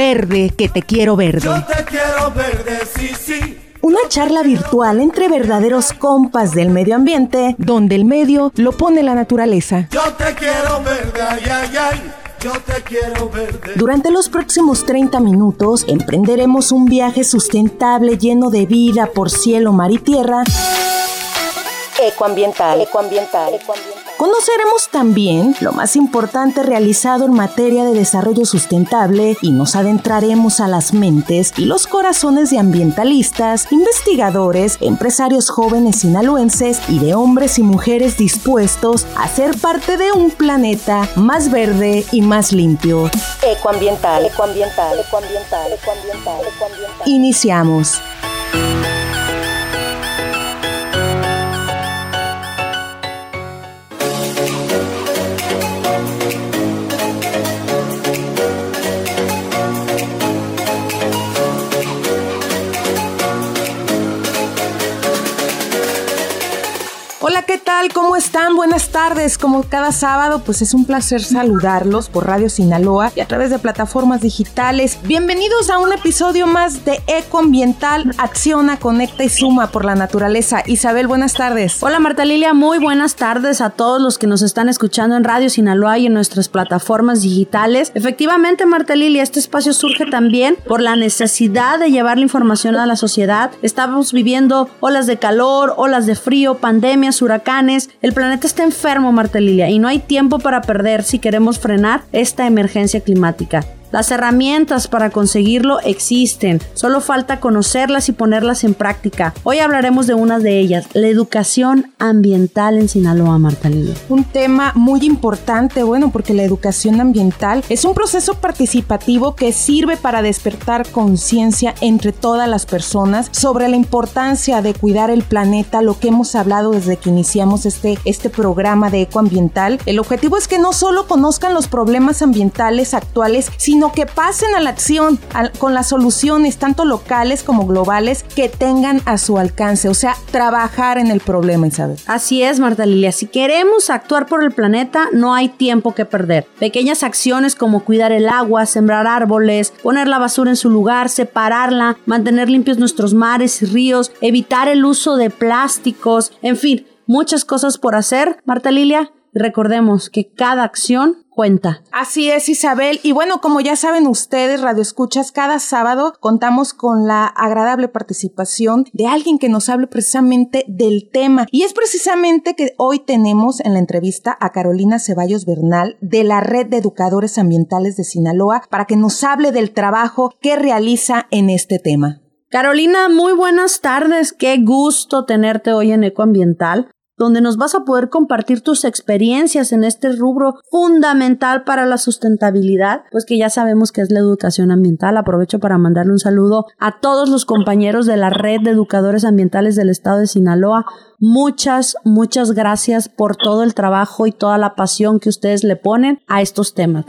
Verde que te quiero verde. Yo te quiero verde, sí, sí. Una charla virtual entre verdaderos compas del medio ambiente, donde el medio lo pone la naturaleza. Yo te quiero verde, ay, ay, ay. Yo te quiero verde. Durante los próximos 30 minutos emprenderemos un viaje sustentable lleno de vida por cielo, mar y tierra. Ecoambiental. Ecoambiental. Conoceremos también lo más importante realizado en materia de desarrollo sustentable y nos adentraremos a las mentes y los corazones de ambientalistas, investigadores, empresarios jóvenes sinaloenses y de hombres y mujeres dispuestos a ser parte de un planeta más verde y más limpio. Ecoambiental. Ecoambiental. Ecoambiental. Ecoambiental. Ecoambiental. Iniciamos. Buenas tardes. Como cada sábado, pues es un placer saludarlos por Radio Sinaloa y a través de plataformas digitales. Bienvenidos a un episodio más de Ecoambiental, Acciona, Conecta y Suma por la Naturaleza. Isabel, buenas tardes. Hola Marta Lilia, muy buenas tardes a todos los que nos están escuchando en Radio Sinaloa y en nuestras plataformas digitales. Efectivamente, Marta Lilia, este espacio surge también por la necesidad de llevar la información a la sociedad. Estamos viviendo olas de calor, olas de frío, pandemia huracanes. El planeta está enfermo, Marta Lilia, y no hay tiempo para perder si queremos frenar esta emergencia climática. Las herramientas para conseguirlo existen, solo falta conocerlas y ponerlas en práctica. Hoy hablaremos de una de ellas, la educación ambiental en Sinaloa, Marta Lili. Un tema muy importante, bueno, porque la educación ambiental es un proceso participativo que sirve para despertar conciencia entre todas las personas sobre la importancia de cuidar el planeta, lo que hemos hablado desde que iniciamos este, este programa de ecoambiental. El objetivo es que no solo conozcan los problemas ambientales actuales, sino sino que pasen a la acción con las soluciones tanto locales como globales que tengan a su alcance, o sea, trabajar en el problema, Isabel. Así es, Marta Lilia, si queremos actuar por el planeta, no hay tiempo que perder. Pequeñas acciones como cuidar el agua, sembrar árboles, poner la basura en su lugar, separarla, mantener limpios nuestros mares y ríos, evitar el uso de plásticos, en fin, muchas cosas por hacer, Marta Lilia. Recordemos que cada acción cuenta. Así es, Isabel. Y bueno, como ya saben ustedes, Radio Escuchas, cada sábado contamos con la agradable participación de alguien que nos hable precisamente del tema. Y es precisamente que hoy tenemos en la entrevista a Carolina Ceballos Bernal de la Red de Educadores Ambientales de Sinaloa para que nos hable del trabajo que realiza en este tema. Carolina, muy buenas tardes. Qué gusto tenerte hoy en Ecoambiental donde nos vas a poder compartir tus experiencias en este rubro fundamental para la sustentabilidad, pues que ya sabemos que es la educación ambiental. Aprovecho para mandarle un saludo a todos los compañeros de la red de educadores ambientales del estado de Sinaloa. Muchas, muchas gracias por todo el trabajo y toda la pasión que ustedes le ponen a estos temas.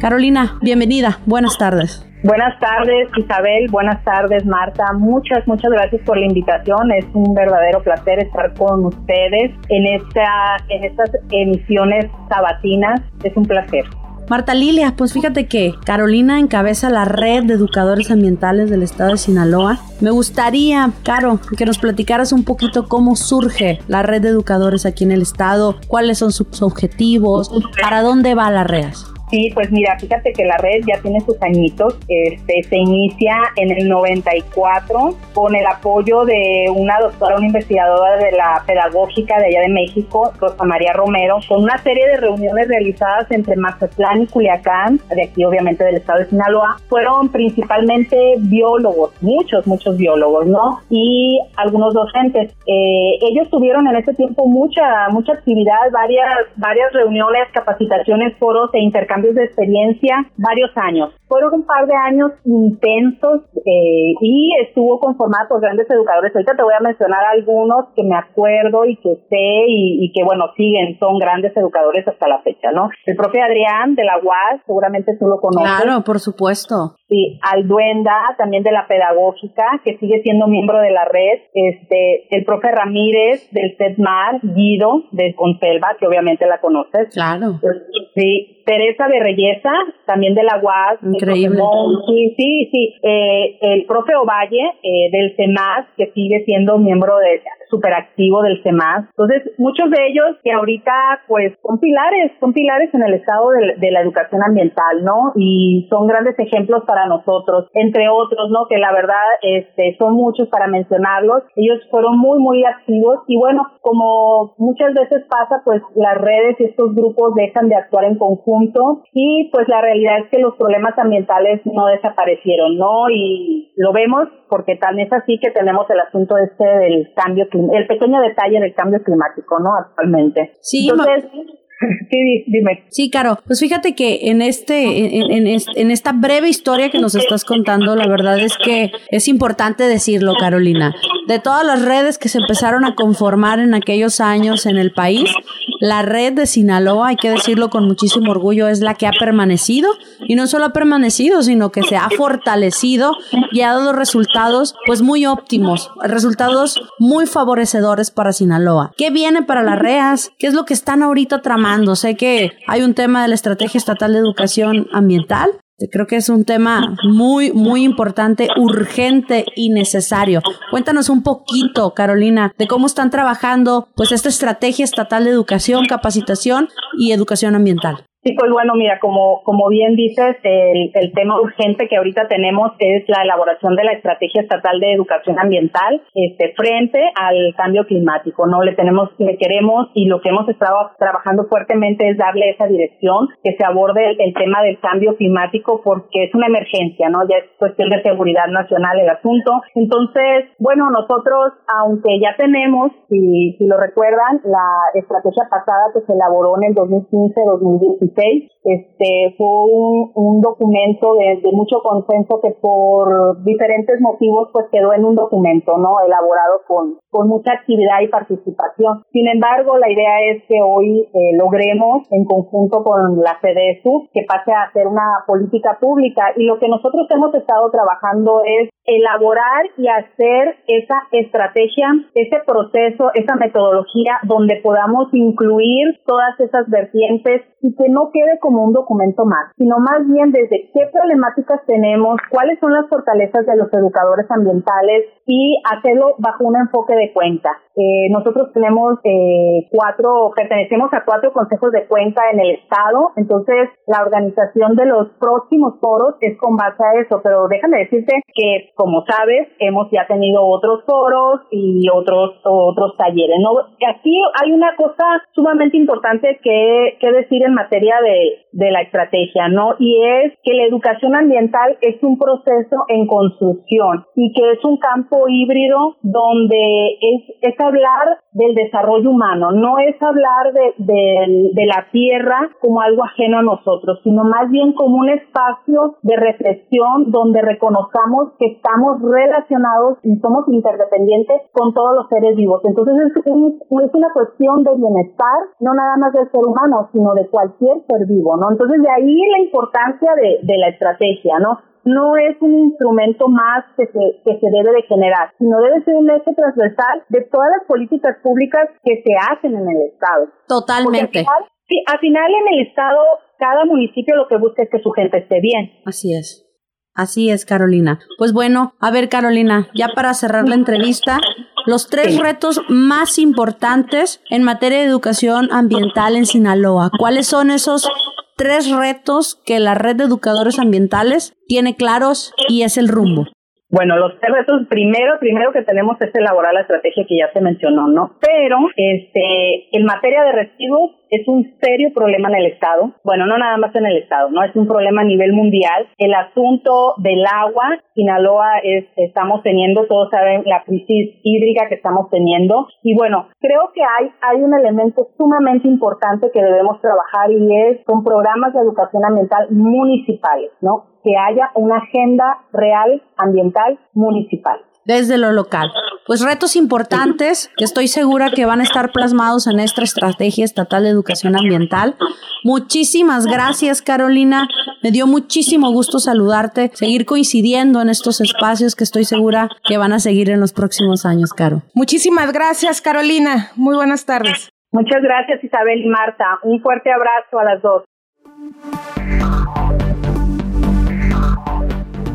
Carolina, bienvenida. Buenas tardes. Buenas tardes, Isabel. Buenas tardes, Marta. Muchas, muchas gracias por la invitación. Es un verdadero placer estar con ustedes en, esta, en estas emisiones sabatinas. Es un placer. Marta Lilia, pues fíjate que Carolina encabeza la red de educadores ambientales del estado de Sinaloa. Me gustaría, Caro, que nos platicaras un poquito cómo surge la red de educadores aquí en el estado, cuáles son sus objetivos, para dónde va la red. Sí, pues mira, fíjate que la red ya tiene sus añitos. Este, se inicia en el 94 con el apoyo de una doctora, una investigadora de la pedagógica de allá de México, Rosa María Romero, con una serie de reuniones realizadas entre Mazatlán y Culiacán, de aquí obviamente del estado de Sinaloa. Fueron principalmente biólogos, muchos, muchos biólogos, ¿no? Y algunos docentes. Eh, ellos tuvieron en ese tiempo mucha, mucha actividad, varias, varias reuniones, capacitaciones, foros e intercambios de experiencia varios años. Fueron un par de años intensos eh, y estuvo conformada por grandes educadores. Ahorita te voy a mencionar algunos que me acuerdo y que sé y, que, bueno, siguen, son grandes educadores hasta la fecha, ¿no? El propio Adrián de la UAS, seguramente tú lo conoces. Claro, por supuesto. Sí, Alduenda, también de la pedagógica, que sigue siendo miembro de la red. Este, el profe Ramírez del CEDMAR, Guido de Conselva, que obviamente la conoces. Claro. Sí, Teresa de Reyesa, también de la UAS. Increíble. Sí, sí, sí. Eh, el profe Ovalle eh, del CEMAS, que sigue siendo miembro de superactivo del CEMAS. Entonces, muchos de ellos que ahorita pues son pilares, son pilares en el estado de, de, la educación ambiental, ¿no? Y son grandes ejemplos para nosotros, entre otros, ¿no? Que la verdad este, son muchos para mencionarlos. Ellos fueron muy, muy activos y bueno, como muchas veces pasa, pues las redes y estos grupos dejan de actuar en conjunto y pues la realidad es que los problemas ambientales no desaparecieron, ¿no? Y lo vemos porque tan es así que tenemos el asunto este del cambio el pequeño detalle del cambio climático, ¿no? Actualmente. Sí, Entonces, sí, dime. Sí, Caro. Pues fíjate que en este, en, esta breve historia que nos estás contando, la verdad es que es importante decirlo, Carolina. De todas las redes que se empezaron a conformar en aquellos años en el país, la red de Sinaloa, hay que decirlo con muchísimo orgullo, es la que ha permanecido y no solo ha permanecido, sino que se ha fortalecido y ha dado resultados pues muy óptimos, resultados muy favorecedores para Sinaloa. ¿Qué viene para las REAS? ¿Qué es lo que están ahorita tramando? Sé que hay un tema de la Estrategia Estatal de Educación Ambiental, Creo que es un tema muy, muy importante, urgente y necesario. Cuéntanos un poquito, Carolina, de cómo están trabajando pues esta estrategia estatal de educación, capacitación y educación ambiental. Sí, pues bueno, mira, como, como bien dices, el, el, tema urgente que ahorita tenemos es la elaboración de la Estrategia Estatal de Educación Ambiental este, frente al cambio climático, ¿no? Le tenemos, le queremos y lo que hemos estado trabajando fuertemente es darle esa dirección, que se aborde el, el tema del cambio climático porque es una emergencia, ¿no? Ya es cuestión de seguridad nacional el asunto. Entonces, bueno, nosotros, aunque ya tenemos, si, si lo recuerdan, la estrategia pasada que se elaboró en el 2015-2016, este fue un, un documento de, mucho consenso que por diferentes motivos pues quedó en un documento no elaborado con, con mucha actividad y participación. Sin embargo la idea es que hoy eh, logremos en conjunto con la FEDESU que pase a ser una política pública. Y lo que nosotros hemos estado trabajando es elaborar y hacer esa estrategia, ese proceso, esa metodología donde podamos incluir todas esas vertientes y que no quede como un documento más, sino más bien desde qué problemáticas tenemos, cuáles son las fortalezas de los educadores ambientales y hacerlo bajo un enfoque de cuenta. Eh, nosotros tenemos eh, cuatro, pertenecemos a cuatro consejos de cuenta en el estado, entonces la organización de los próximos foros es con base a eso, pero déjame decirte que como sabes, hemos ya tenido otros foros y otros otros talleres. ¿no? Aquí hay una cosa sumamente importante que, que decir en materia de, de la estrategia, ¿no? Y es que la educación ambiental es un proceso en construcción y que es un campo híbrido donde es, es hablar del desarrollo humano, no es hablar de, de, de la tierra como algo ajeno a nosotros, sino más bien como un espacio de reflexión donde reconozcamos que estamos relacionados y somos interdependientes con todos los seres vivos. Entonces es, un, es una cuestión de bienestar, no nada más del ser humano, sino de cualquier ser vivo, ¿no? Entonces de ahí la importancia de, de la estrategia, ¿no? no es un instrumento más que se, que se debe de generar, sino debe ser un eje transversal de todas las políticas públicas que se hacen en el Estado. Totalmente. Al final, sí, al final en el Estado, cada municipio lo que busca es que su gente esté bien. Así es. Así es, Carolina. Pues bueno, a ver, Carolina, ya para cerrar la entrevista, los tres retos más importantes en materia de educación ambiental en Sinaloa. ¿Cuáles son esos tres retos que la red de educadores ambientales tiene claros y es el rumbo? Bueno, los tres retos, primero, primero que tenemos es elaborar la estrategia que ya se mencionó, ¿no? Pero, este, en materia de residuos, es un serio problema en el Estado. Bueno, no nada más en el Estado, ¿no? Es un problema a nivel mundial. El asunto del agua, Sinaloa es, estamos teniendo, todos saben la crisis hídrica que estamos teniendo. Y bueno, creo que hay, hay un elemento sumamente importante que debemos trabajar y es con programas de educación ambiental municipales, ¿no? Que haya una agenda real ambiental municipal desde lo local. Pues retos importantes que estoy segura que van a estar plasmados en esta estrategia estatal de educación ambiental. Muchísimas gracias Carolina, me dio muchísimo gusto saludarte, seguir coincidiendo en estos espacios que estoy segura que van a seguir en los próximos años, Caro. Muchísimas gracias Carolina, muy buenas tardes. Muchas gracias Isabel y Marta, un fuerte abrazo a las dos.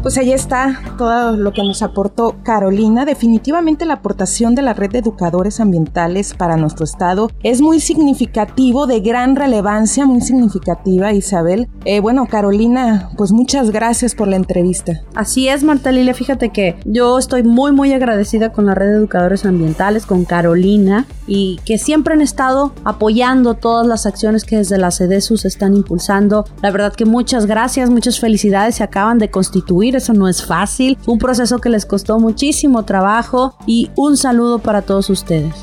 Pues ahí está todo lo que nos aportó Carolina. Definitivamente la aportación de la red de educadores ambientales para nuestro estado es muy significativo, de gran relevancia, muy significativa, Isabel. Eh, bueno, Carolina, pues muchas gracias por la entrevista. Así es, Marta Lilia. Fíjate que yo estoy muy, muy agradecida con la red de educadores ambientales, con Carolina, y que siempre han estado apoyando todas las acciones que desde la CEDESUS están impulsando. La verdad que muchas gracias, muchas felicidades. Se acaban de constituir eso no es fácil, un proceso que les costó muchísimo trabajo y un saludo para todos ustedes.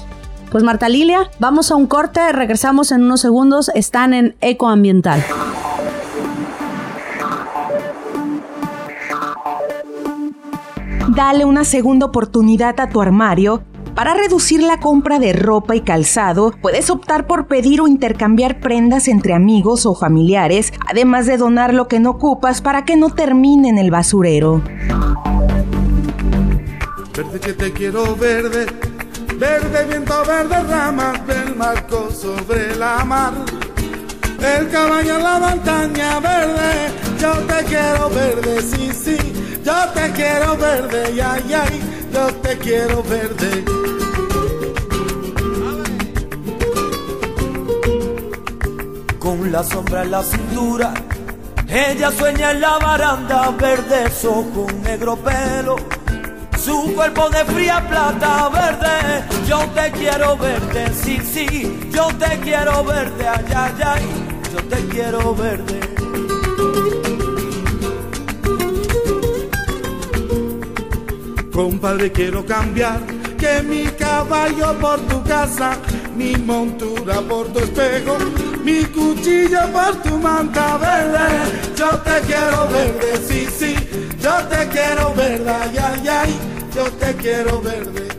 Pues Marta Lilia, vamos a un corte, regresamos en unos segundos, están en Ecoambiental. Dale una segunda oportunidad a tu armario para reducir la compra de ropa y calzado, puedes optar por pedir o intercambiar prendas entre amigos o familiares, además de donar lo que no ocupas para que no termine en el basurero. Verde que te quiero verde, verde viento, verde ramas del marco sobre la mar. El caballo en la montaña verde, yo te quiero verde, sí, sí, yo te quiero verde, ay, ay, yo te quiero verde. con la sombra en la cintura. Ella sueña en la baranda, verde con negro pelo. Su cuerpo de fría plata verde, yo te quiero verde, sí, sí, yo te quiero verde, ay, ay, yo te quiero verde. Compadre, quiero cambiar que mi caballo por tu casa, mi montura por tu espejo mi cuchillo por tu manta verde. Yo te quiero verde, sí, sí, yo te quiero verde, ay, ay, ay, yo te quiero verde.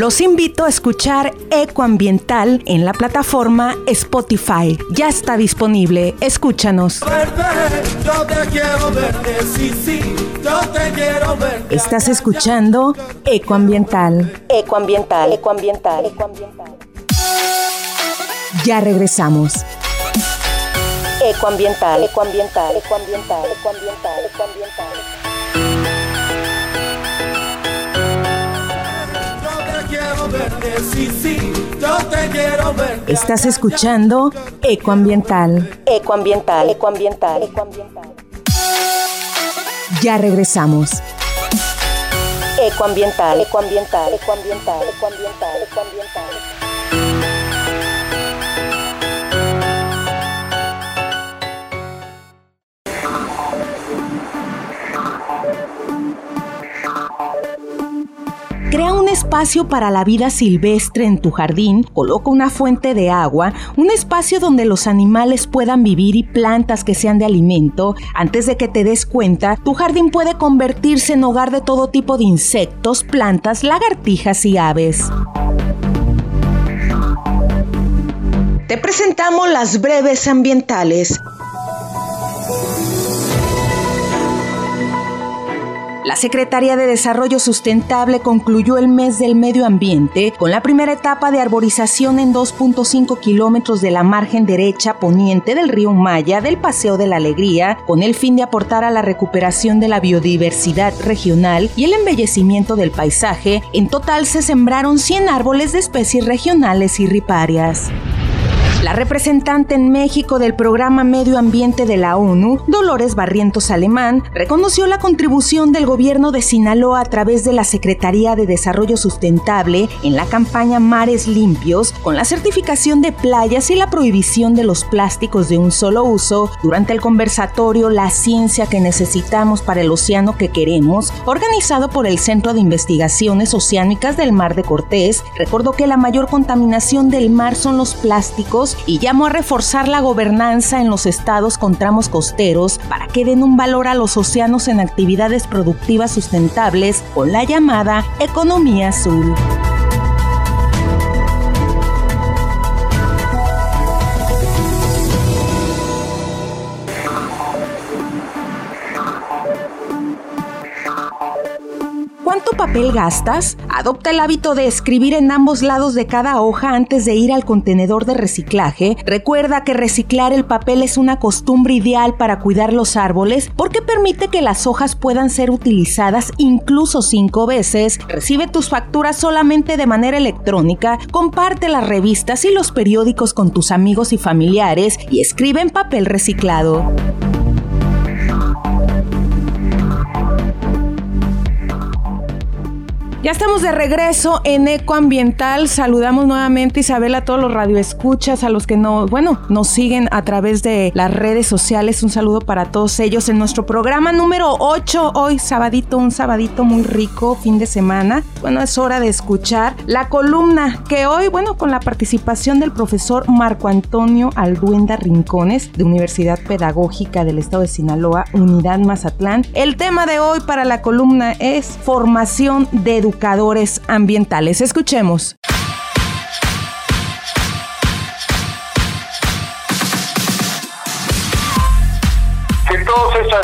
Los invito a escuchar Ecoambiental en la plataforma Spotify. Ya está disponible. Escúchanos. Estás escuchando Ecoambiental. Ecoambiental, ecoambiental, ecoambiental. Ya regresamos. Ecoambiental, ecoambiental, ecoambiental, ecoambiental, ecoambiental. Yo te quiero verde, sí, sí, yo te quiero verde. Estás escuchando Ecoambiental. Ecoambiental, ecoambiental, ecoambiental. Ya regresamos. Ecoambiental, ecoambiental, ecoambiental, ecoambiental, ecoambiental. Espacio para la vida silvestre en tu jardín, coloca una fuente de agua, un espacio donde los animales puedan vivir y plantas que sean de alimento. Antes de que te des cuenta, tu jardín puede convertirse en hogar de todo tipo de insectos, plantas, lagartijas y aves. Te presentamos las breves ambientales. La Secretaría de Desarrollo Sustentable concluyó el mes del medio ambiente con la primera etapa de arborización en 2.5 kilómetros de la margen derecha poniente del río Maya del Paseo de la Alegría, con el fin de aportar a la recuperación de la biodiversidad regional y el embellecimiento del paisaje. En total se sembraron 100 árboles de especies regionales y riparias. La representante en México del Programa Medio Ambiente de la ONU, Dolores Barrientos Alemán, reconoció la contribución del gobierno de Sinaloa a través de la Secretaría de Desarrollo Sustentable en la campaña Mares Limpios, con la certificación de playas y la prohibición de los plásticos de un solo uso durante el conversatorio La ciencia que necesitamos para el océano que queremos, organizado por el Centro de Investigaciones Oceánicas del Mar de Cortés, recordó que la mayor contaminación del mar son los plásticos y llamó a reforzar la gobernanza en los estados con tramos costeros para que den un valor a los océanos en actividades productivas sustentables con la llamada economía azul. Papel gastas? Adopta el hábito de escribir en ambos lados de cada hoja antes de ir al contenedor de reciclaje. Recuerda que reciclar el papel es una costumbre ideal para cuidar los árboles porque permite que las hojas puedan ser utilizadas incluso cinco veces. Recibe tus facturas solamente de manera electrónica, comparte las revistas y los periódicos con tus amigos y familiares y escribe en papel reciclado. Ya estamos de regreso en Ecoambiental. Saludamos nuevamente Isabel a todos los radioescuchas, a los que no, bueno, nos siguen a través de las redes sociales. Un saludo para todos ellos en nuestro programa número 8. Hoy sabadito, un sabadito muy rico, fin de semana. Bueno, es hora de escuchar la columna que hoy, bueno, con la participación del profesor Marco Antonio Alduenda Rincones de Universidad Pedagógica del Estado de Sinaloa, Unidad Mazatlán. El tema de hoy para la columna es formación de educación educadores ambientales. Escuchemos.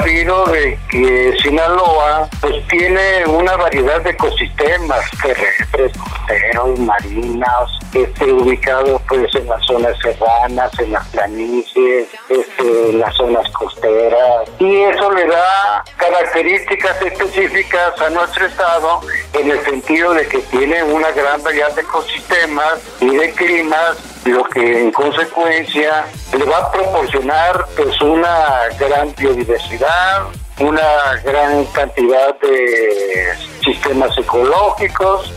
De que Sinaloa pues tiene una variedad de ecosistemas terrestres, costeros, marinos, este, ubicados pues en las zonas serranas, en las planicies, este, en las zonas costeras. Y eso le da características específicas a nuestro estado en el sentido de que tiene una gran variedad de ecosistemas y de climas lo que en consecuencia le va a proporcionar pues una gran biodiversidad, una gran cantidad de sistemas ecológicos,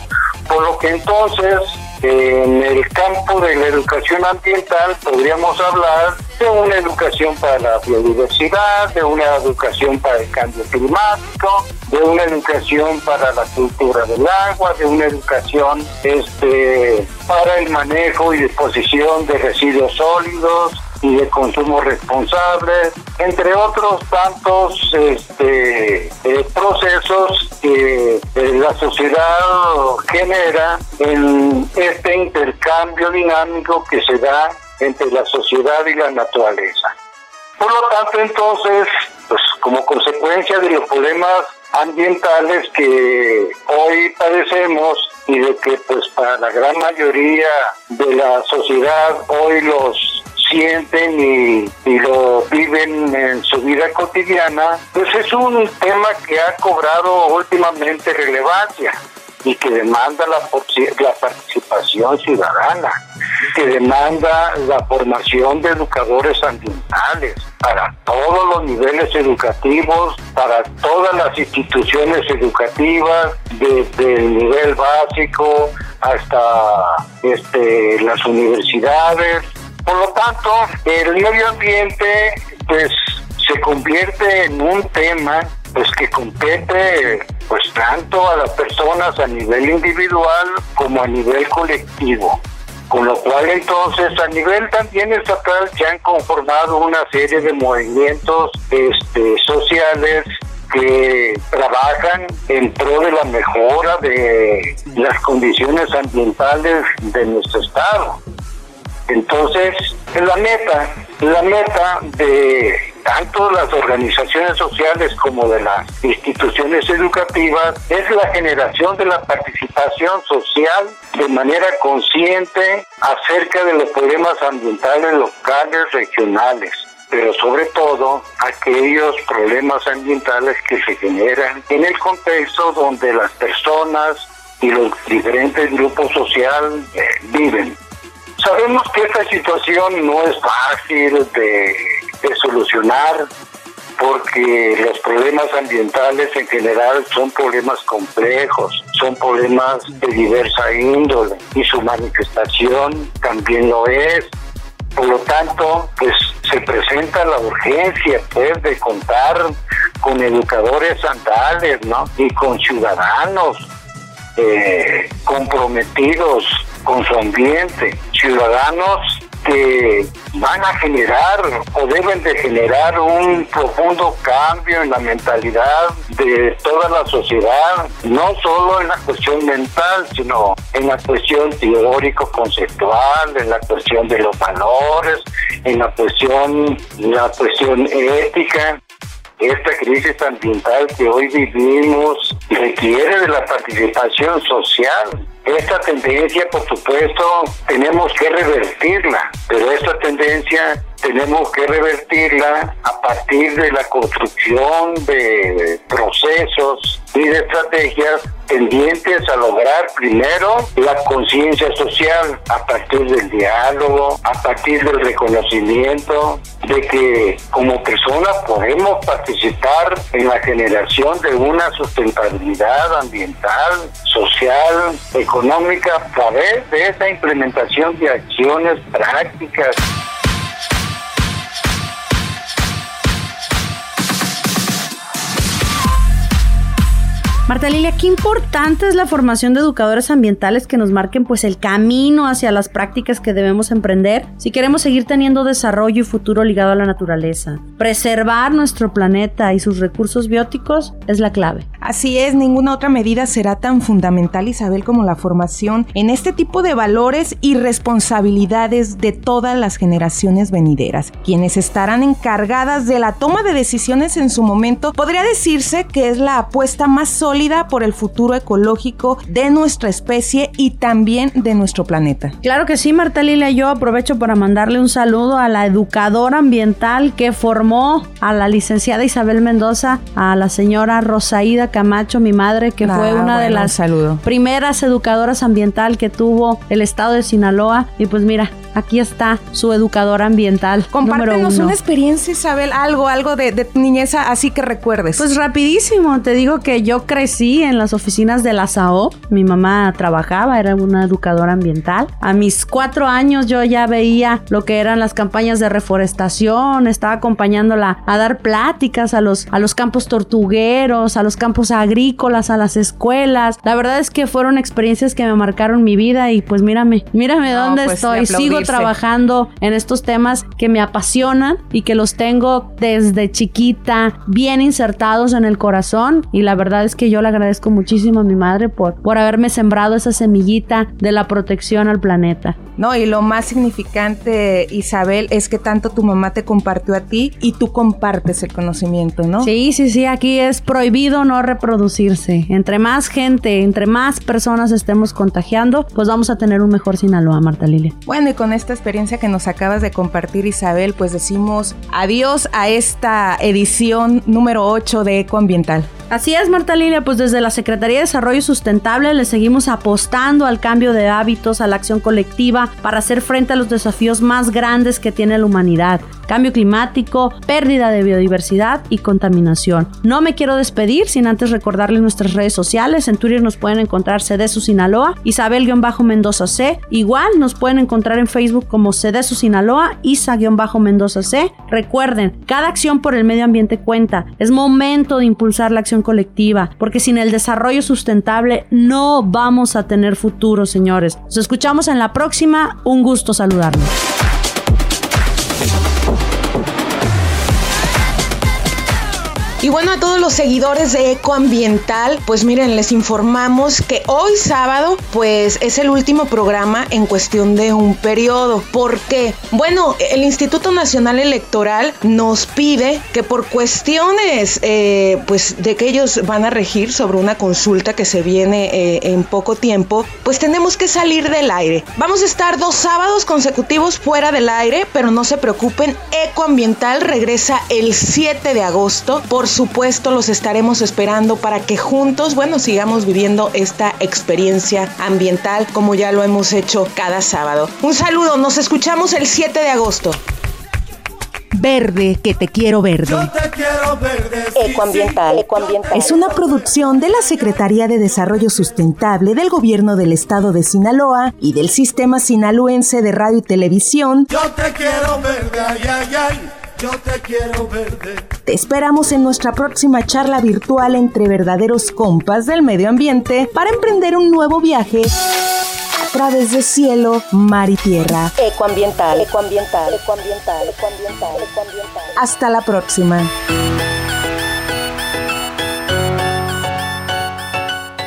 por lo que entonces en el campo de la educación ambiental podríamos hablar de una educación para la biodiversidad, de una educación para el cambio climático, de una educación para la cultura del agua, de una educación este, para el manejo y disposición de residuos sólidos, y de consumo responsable, entre otros tantos este, eh, procesos que la sociedad genera en este intercambio dinámico que se da entre la sociedad y la naturaleza. Por lo tanto, entonces, pues como consecuencia de los problemas ambientales que hoy padecemos y de que pues para la gran mayoría de la sociedad hoy los sienten y, lo viven en su vida cotidiana, pues es un tema que ha cobrado últimamente relevancia y que demanda la, la participación ciudadana, que demanda la formación de educadores ambientales para todos los niveles educativos, para todas las instituciones educativas, desde el nivel básico hasta este, las universidades. Por lo tanto, el medio ambiente pues se convierte en un tema pues que compete pues tanto a las personas a nivel individual como a nivel colectivo. Con lo cual entonces a nivel también estatal se han conformado una serie de movimientos este, sociales que trabajan en pro de la mejora de las condiciones ambientales de nuestro estado. Entonces, la meta, la meta de tanto las organizaciones sociales como de las instituciones educativas es la generación de la participación social de manera consciente acerca de los problemas ambientales locales, regionales pero sobre todo aquellos problemas ambientales que se generan en el contexto donde las personas y los diferentes grupos sociales eh, viven. Sabemos que esta situación no es fácil de, solucionar porque los problemas ambientales en general son problemas complejos, son problemas de diversa índole y su manifestación también lo es. Por lo tanto, pues se presenta la urgencia pues de contar con educadores andales, ¿no? Y con ciudadanos eh, comprometidos con su ambiente, ciudadanos que van a generar o deben de generar un profundo cambio en la mentalidad de toda la sociedad, no solo en la cuestión mental, sino en la cuestión teórico-conceptual, en la cuestión de los valores, en la cuestión, la cuestión ética. Esta crisis ambiental que hoy vivimos requiere de la participación social. Esta tendencia, por supuesto, tenemos que revertirla, pero esta tendencia tenemos que revertirla a partir de la construcción de procesos y de estrategias tendientes a lograr primero la conciencia social a partir del diálogo, a partir del reconocimiento de que como personas podemos participar en la generación de una sustentabilidad ambiental, social, económica a través de esa implementación de acciones prácticas. Marta Lilia, qué importante es la formación de educadores ambientales que nos marquen pues el camino hacia las prácticas que debemos emprender si queremos seguir teniendo desarrollo y futuro ligado a la naturaleza. Preservar nuestro planeta y sus recursos bióticos es la clave. Así es, ninguna otra medida será tan fundamental, Isabel, como la formación en este tipo de valores y responsabilidades de todas las generaciones venideras, quienes estarán encargadas de la toma de decisiones en su momento. Podría decirse que es la apuesta más sólida por el futuro ecológico de nuestra especie y también de nuestro planeta. Claro que sí, Marta Lilia. Yo aprovecho para mandarle un saludo a la educadora ambiental que formó a la licenciada Isabel Mendoza, a la señora Rosaída Camacho, mi madre, que fue Ah, una de las saludo. primeras educadoras ambiental que tuvo el estado de Sinaloa. Y pues mira, aquí está su educadora ambiental. Compártenos una experiencia, Isabel, algo, algo de, de tu niñez así que recuerdes. Pues rapidísimo, te digo que yo crecí en las oficinas de la SAO. Mi mamá trabajaba, era una educadora ambiental. A mis cuatro años yo ya veía lo que eran las campañas de reforestación, estaba acompañándola a dar pláticas a los, a los campos tortugueros, a los campos agrícolas, a las escuelas. La verdad es que fueron experiencias que me marcaron mi vida y pues mírame, mírame No, dónde pues, estoy. Sigo trabajando en estos temas que me apasionan y que los tengo desde chiquita bien insertados en el corazón y la verdad es que yo le agradezco muchísimo a mi madre por, por haberme sembrado esa semillita de la protección al planeta. No, y lo más significante, Isabel, es que tanto tu mamá te compartió a ti y tú compartes el conocimiento, ¿no? Sí, sí, sí, aquí es prohibido no reproducirse. Entre más gente, entre más personas estemos contagiando, pues vamos a tener un mejor Sinaloa, Marta Lilia. Bueno, y con esta experiencia que nos acabas de compartir, Isabel, pues decimos adiós a esta edición número 8 de Ecoambiental. Así es, Marta Lilia, pues desde la Secretaría de Desarrollo Sustentable le seguimos apostando al cambio de hábitos, a la acción colectiva para hacer frente a los desafíos más grandes que tiene la humanidad. Cambio climático, pérdida de biodiversidad y contaminación. No me quiero despedir sin antes recordarles nuestras redes sociales. En Twitter nos pueden encontrar Cedesu Sinaloa, Isabel-Mendoza C. Igual nos pueden encontrar en Facebook como Cedesu Sinaloa, Isa-Mendoza C. Recuerden, cada acción por el medio ambiente cuenta. Es momento de impulsar la acción colectiva, porque sin el desarrollo sustentable no vamos a tener futuro, señores. Nos escuchamos en la próxima. Un gusto saludarlos. Y bueno, a todos los seguidores de Ecoambiental, pues miren, les informamos que hoy sábado, pues es el último programa en cuestión de un periodo. ¿Por qué? Bueno, el Instituto Nacional Electoral nos pide que por cuestiones, eh, pues de que ellos van a regir sobre una consulta que se viene eh, en poco tiempo, pues tenemos que salir del aire. Vamos a estar dos sábados consecutivos fuera del aire, pero no se preocupen, Ecoambiental regresa el 7 de agosto. Por supuesto, los estaremos esperando para que juntos, bueno, sigamos viviendo esta experiencia ambiental como ya lo hemos hecho cada sábado. Un saludo, nos escuchamos el 7 de agosto. Verde, que te quiero verde. Yo te quiero verde. sí, Ecoambiental, sí. ecoambiental. Es una producción de la Secretaría de Desarrollo Sustentable del Gobierno del Estado de Sinaloa y del Sistema Sinaloense de Radio y Televisión. Yo te quiero verde, ay, ay, ay. Yo te quiero verde. Te esperamos en nuestra próxima charla virtual entre verdaderos compas del medio ambiente para emprender un nuevo viaje a través de cielo, mar y tierra. Ecoambiental, ecoambiental, ecoambiental, ecoambiental, ecoambiental. Hasta la próxima.